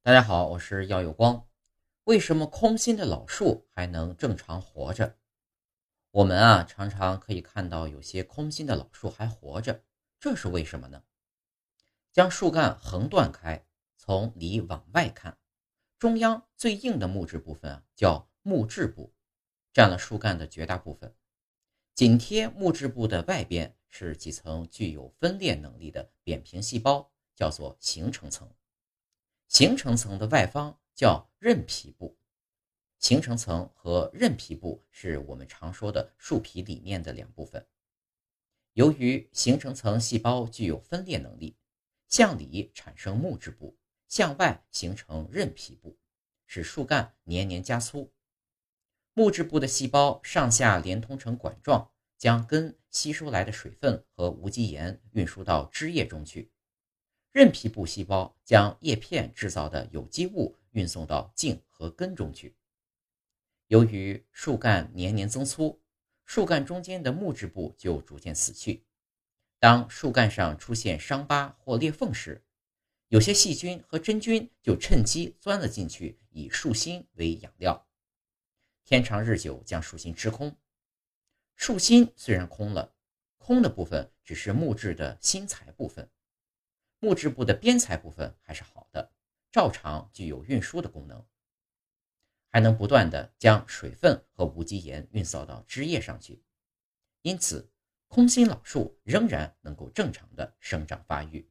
大家好，我是耀有光。为什么空心的老树还能正常活着？我们啊常常可以看到有些空心的老树还活着，这是为什么呢？将树干横断开，从里往外看，中央最硬的木质部分啊叫木质部，占了树干的绝大部分。紧贴木质部的外边是几层具有分裂能力的扁平细胞，叫做形成层。形成层的外方叫韧皮部，形成层和韧皮部是我们常说的树皮里面的两部分。由于形成层细胞具有分裂能力，向里产生木质部，向外形成韧皮部，使树干年年加粗。木质部的细胞上下连通成管状，将根吸收来的水分和无机盐运输到枝叶中去。韧皮部细胞将叶片制造的有机物运送到茎和根中去。由于树干年年增粗，树干中间的木质部就逐渐死去。当树干上出现伤疤或裂缝时，有些细菌和真菌就趁机钻了进去，以树心为养料。天长日久，将树心吃空。树心虽然空了，空的部分只是木质的心材部分。木质部的边材部分还是好的，照常具有运输的功能，还能不断的将水分和无机盐运送到枝叶上去，因此空心老树仍然能够正常的生长发育。